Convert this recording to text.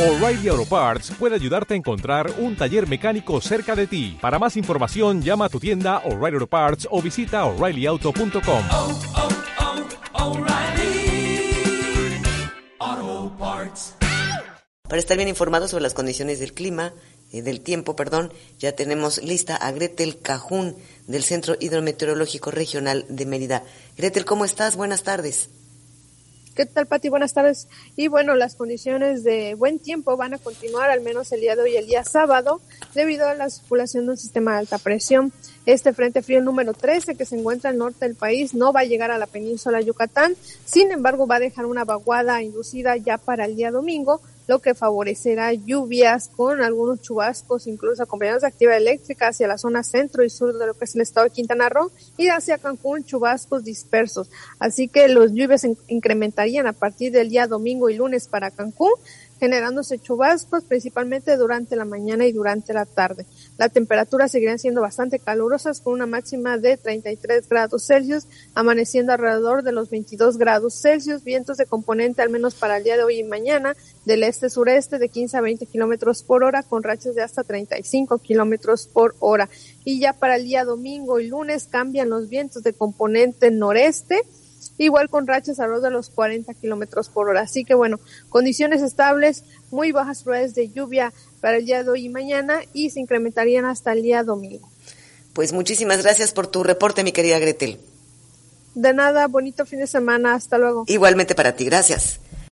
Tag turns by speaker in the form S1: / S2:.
S1: O'Reilly Auto Parts puede ayudarte a encontrar un taller mecánico cerca de ti. Para más información, llama a tu tienda O'Reilly Auto Parts o visita oreillyauto.com.
S2: Oh, oh, oh.
S3: Para estar bien informados sobre las condiciones del clima, eh, del tiempo, perdón, ya tenemos lista a Gretel Cajún del Centro Hidrometeorológico Regional de Mérida. Gretel, ¿cómo estás? Buenas tardes.
S4: ¿Qué tal, Pati? Buenas tardes. Y bueno, las condiciones de buen tiempo van a continuar al menos el día de hoy, el día sábado, debido a la circulación de un sistema de alta presión. Este frente frío número 13 que se encuentra al norte del país no va a llegar a la península Yucatán, sin embargo va a dejar una vaguada inducida ya para el día domingo, lo que favorecerá lluvias con algunos chubascos, incluso acompañados de actividad eléctrica hacia la zona centro y sur de lo que es el estado de Quintana Roo y hacia Cancún chubascos dispersos. Así que los lluvias incrementarían a partir del día domingo y lunes para Cancún, generándose chubascos principalmente durante la mañana y durante la tarde. Las temperaturas seguirán siendo bastante calurosas con una máxima de 33 grados Celsius, amaneciendo alrededor de los 22 grados Celsius, vientos de componente al menos para el día de hoy y mañana del este-sureste de 15 a 20 kilómetros por hora con rachas de hasta 35 kilómetros por hora. Y ya para el día domingo y lunes cambian los vientos de componente noreste igual con rachas alrededor de los 40 kilómetros por hora. Así que bueno, condiciones estables, muy bajas probabilidades de lluvia para el día de hoy y mañana y se incrementarían hasta el día domingo.
S3: Pues muchísimas gracias por tu reporte, mi querida Gretel.
S4: De nada, bonito fin de semana, hasta luego.
S3: Igualmente para ti, gracias.